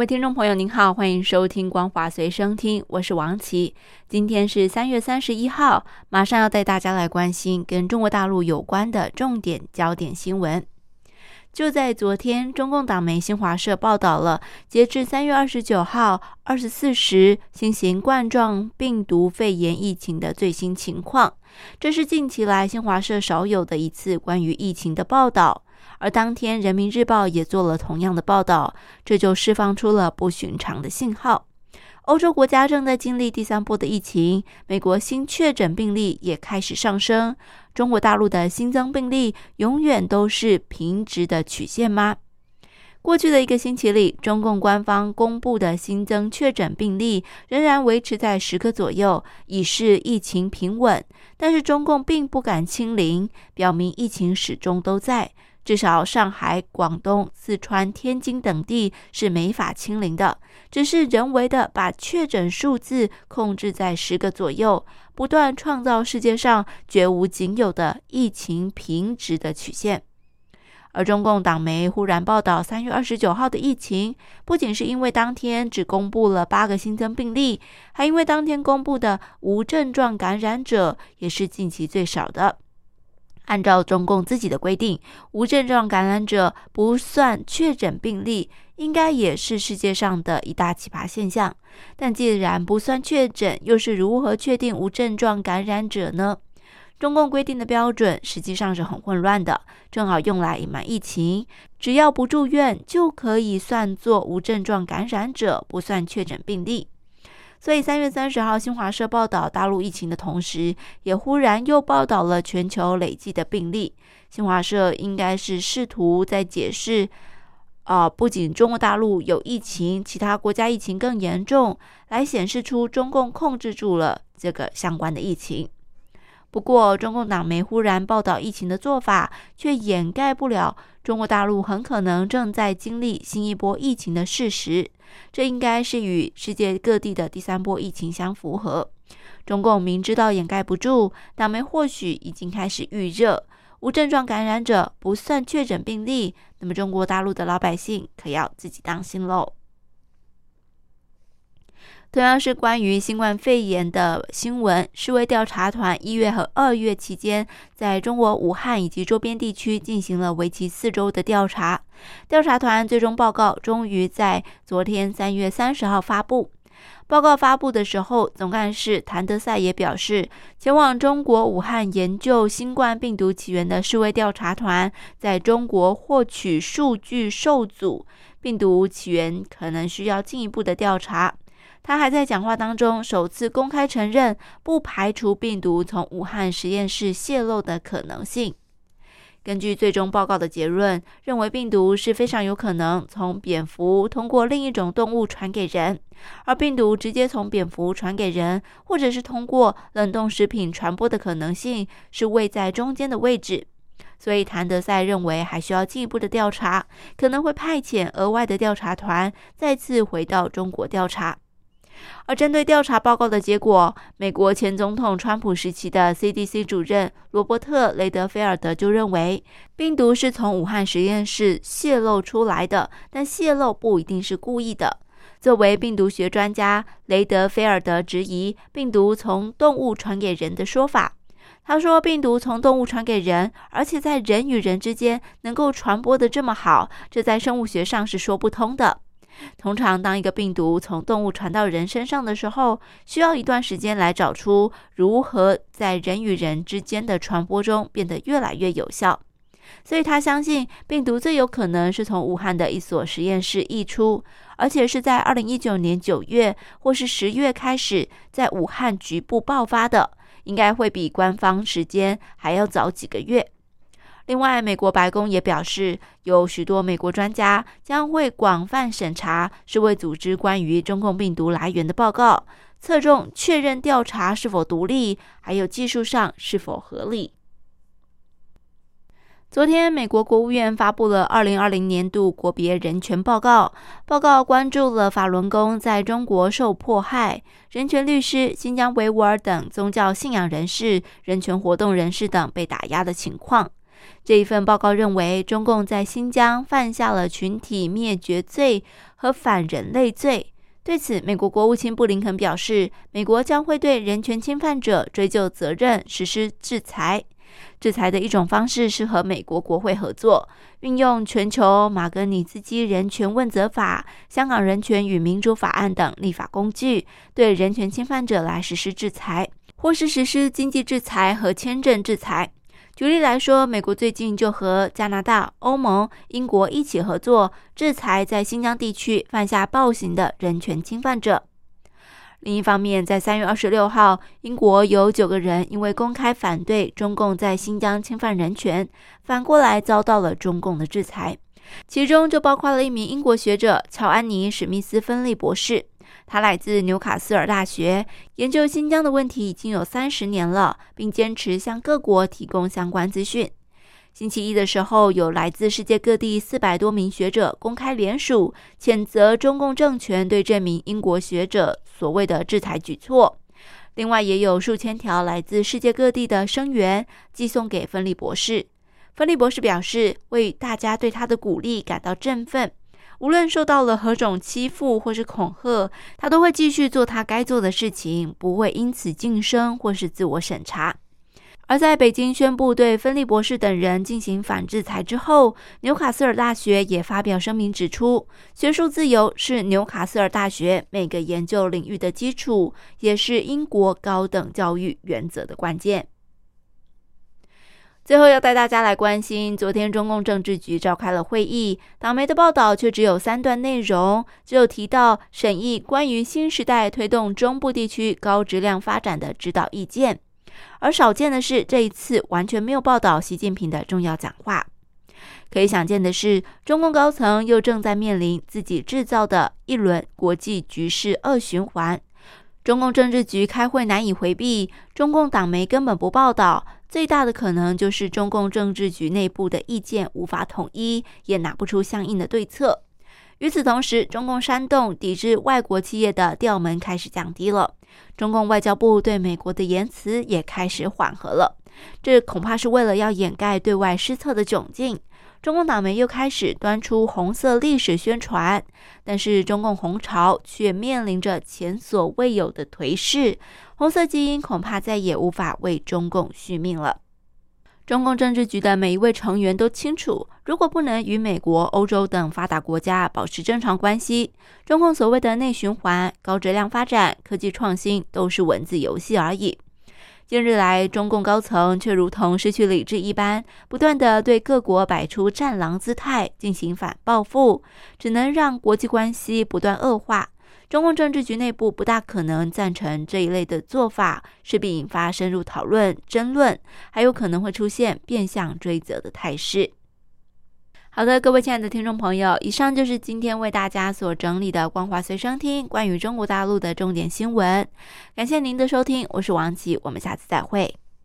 各位听众朋友，您好，欢迎收听《光华随身听》，我是王琦。今天是三月三十一号，马上要带大家来关心跟中国大陆有关的重点焦点新闻。就在昨天，中共党媒新华社报道了截至三月二十九号二十四时新型冠状病毒肺炎疫情的最新情况。这是近期来新华社少有的一次关于疫情的报道。而当天，《人民日报》也做了同样的报道，这就释放出了不寻常的信号。欧洲国家正在经历第三波的疫情，美国新确诊病例也开始上升。中国大陆的新增病例永远都是平直的曲线吗？过去的一个星期里，中共官方公布的新增确诊病例仍然维持在十个左右，已是疫情平稳。但是中共并不敢清零，表明疫情始终都在。至少上海、广东、四川、天津等地是没法清零的，只是人为的把确诊数字控制在十个左右，不断创造世界上绝无仅有的疫情平直的曲线。而中共党媒忽然报道三月二十九号的疫情，不仅是因为当天只公布了八个新增病例，还因为当天公布的无症状感染者也是近期最少的。按照中共自己的规定，无症状感染者不算确诊病例，应该也是世界上的一大奇葩现象。但既然不算确诊，又是如何确定无症状感染者呢？中共规定的标准实际上是很混乱的，正好用来隐瞒疫情。只要不住院，就可以算作无症状感染者，不算确诊病例。所以三月三十号，新华社报道大陆疫情的同时，也忽然又报道了全球累计的病例。新华社应该是试图在解释，啊，不仅中国大陆有疫情，其他国家疫情更严重，来显示出中共控制住了这个相关的疫情。不过，中共党媒忽然报道疫情的做法，却掩盖不了中国大陆很可能正在经历新一波疫情的事实。这应该是与世界各地的第三波疫情相符合。中共明知道掩盖不住，党媒或许已经开始预热。无症状感染者不算确诊病例，那么中国大陆的老百姓可要自己当心喽。同样是关于新冠肺炎的新闻，世卫调查团一月和二月期间，在中国武汉以及周边地区进行了为期四周的调查。调查团最终报告终于在昨天三月三十号发布。报告发布的时候，总干事谭德赛也表示，前往中国武汉研究新冠病毒起源的世卫调查团在中国获取数据受阻，病毒起源可能需要进一步的调查。他还在讲话当中首次公开承认，不排除病毒从武汉实验室泄露的可能性。根据最终报告的结论，认为病毒是非常有可能从蝙蝠通过另一种动物传给人，而病毒直接从蝙蝠传给人，或者是通过冷冻食品传播的可能性是位在中间的位置。所以，谭德赛认为还需要进一步的调查，可能会派遣额外的调查团再次回到中国调查。而针对调查报告的结果，美国前总统川普时期的 CDC 主任罗伯特·雷德菲尔德就认为，病毒是从武汉实验室泄露出来的，但泄露不一定是故意的。作为病毒学专家，雷德菲尔德质疑病毒从动物传给人的说法。他说，病毒从动物传给人，而且在人与人之间能够传播的这么好，这在生物学上是说不通的。通常，当一个病毒从动物传到人身上的时候，需要一段时间来找出如何在人与人之间的传播中变得越来越有效。所以他相信，病毒最有可能是从武汉的一所实验室溢出，而且是在二零一九年九月或是十月开始在武汉局部爆发的，应该会比官方时间还要早几个月。另外，美国白宫也表示，有许多美国专家将会广泛审查世卫组织关于中共病毒来源的报告，侧重确认调查是否独立，还有技术上是否合理。昨天，美国国务院发布了二零二零年度国别人权报告。报告关注了法轮功在中国受迫害、人权律师、新疆维吾尔等宗教信仰人士、人权活动人士等被打压的情况。这一份报告认为，中共在新疆犯下了群体灭绝罪和反人类罪。对此，美国国务卿布林肯表示，美国将会对人权侵犯者追究责任，实施制裁。制裁的一种方式是和美国国会合作，运用全球马格尼茨基人权问责法、香港人权与民主法案等立法工具，对人权侵犯者来实施制裁，或是实施经济制裁和签证制裁。举例来说，美国最近就和加拿大、欧盟、英国一起合作，制裁在新疆地区犯下暴行的人权侵犯者。另一方面，在三月二十六号，英国有九个人因为公开反对中共在新疆侵犯人权，反过来遭到了中共的制裁。其中就包括了一名英国学者乔安妮·史密斯·芬利博士，他来自纽卡斯尔大学，研究新疆的问题已经有三十年了，并坚持向各国提供相关资讯。星期一的时候，有来自世界各地四百多名学者公开联署，谴责中共政权对这名英国学者所谓的制裁举措。另外，也有数千条来自世界各地的声援寄送给芬利博士。芬利博士表示，为大家对他的鼓励感到振奋。无论受到了何种欺负或是恐吓，他都会继续做他该做的事情，不会因此晋升或是自我审查。而在北京宣布对芬利博士等人进行反制裁之后，纽卡斯尔大学也发表声明指出，学术自由是纽卡斯尔大学每个研究领域的基础，也是英国高等教育原则的关键。最后要带大家来关心，昨天中共政治局召开了会议，党媒的报道却只有三段内容，只有提到审议关于新时代推动中部地区高质量发展的指导意见。而少见的是，这一次完全没有报道习近平的重要讲话。可以想见的是，中共高层又正在面临自己制造的一轮国际局势恶循环。中共政治局开会难以回避，中共党媒根本不报道，最大的可能就是中共政治局内部的意见无法统一，也拿不出相应的对策。与此同时，中共煽动抵制外国企业的调门开始降低了。中共外交部对美国的言辞也开始缓和了，这恐怕是为了要掩盖对外失策的窘境。中共党媒又开始端出红色历史宣传，但是中共红潮却面临着前所未有的颓势，红色基因恐怕再也无法为中共续命了。中共政治局的每一位成员都清楚，如果不能与美国、欧洲等发达国家保持正常关系，中共所谓的内循环、高质量发展、科技创新都是文字游戏而已。近日来，中共高层却如同失去理智一般，不断地对各国摆出战狼姿态，进行反报复，只能让国际关系不断恶化。中共政治局内部不大可能赞成这一类的做法，势必引发深入讨论、争论，还有可能会出现变相追责的态势。好的，各位亲爱的听众朋友，以上就是今天为大家所整理的《光华随身听》关于中国大陆的重点新闻。感谢您的收听，我是王琦，我们下次再会。